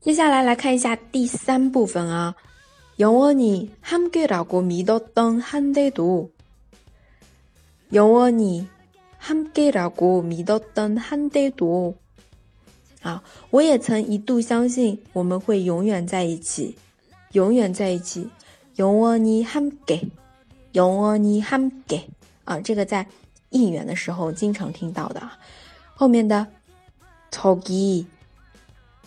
接下来来看一下第三部分啊。영원히함께라고믿었던한데도영원히함께라고믿었던한데도啊，我也曾一度相信我们会永远在一起，永远在一起。영원히함 께， 영원히함께啊，这个在应援的时候经常听到的。后面的저기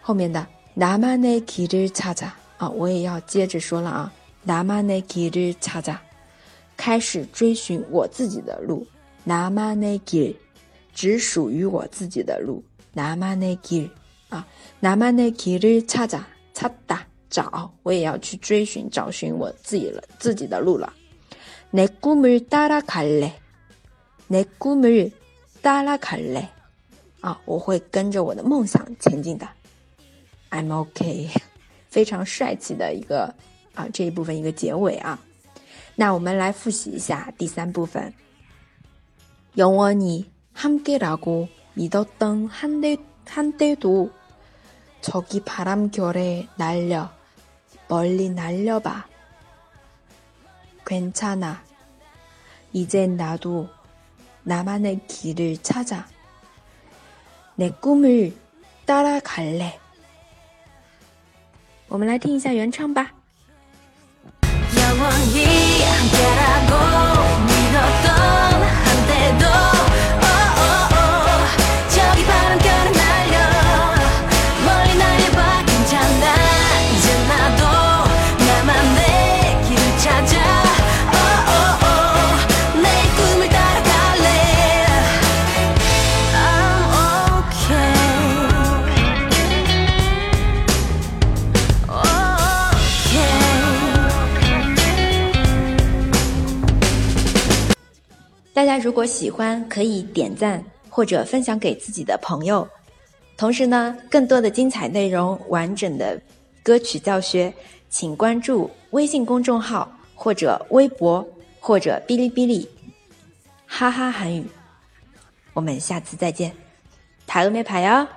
后面的나만의길을찾아啊，我也要接着说了啊，나만의길을찾아开始追寻我自己的路，나만의 길。 只属于我自己的路，나만의길啊，나만의길을찾아찾다找，我也要去追寻找寻我自己了自己的路了。내꿈을따라갈 래， 내꿈을따라갈 래， 啊，我会跟着我的梦想前进的。 I'm OK，非常帅气的一个啊这一部分一个结尾啊。那我们来复习一下第三部分，영원히 함께라고 믿었던 한데, 한때도 저기 바람결에 날려 멀리 날려봐. 괜찮아. 이젠 나도 나만의 길을 찾아. 내 꿈을 따라갈래. 我们来听一下原唱吧。大家如果喜欢，可以点赞或者分享给自己的朋友。同时呢，更多的精彩内容、完整的歌曲教学，请关注微信公众号或者微博或者哔哩哔哩，哈哈韩语。我们下次再见，排了没排呀？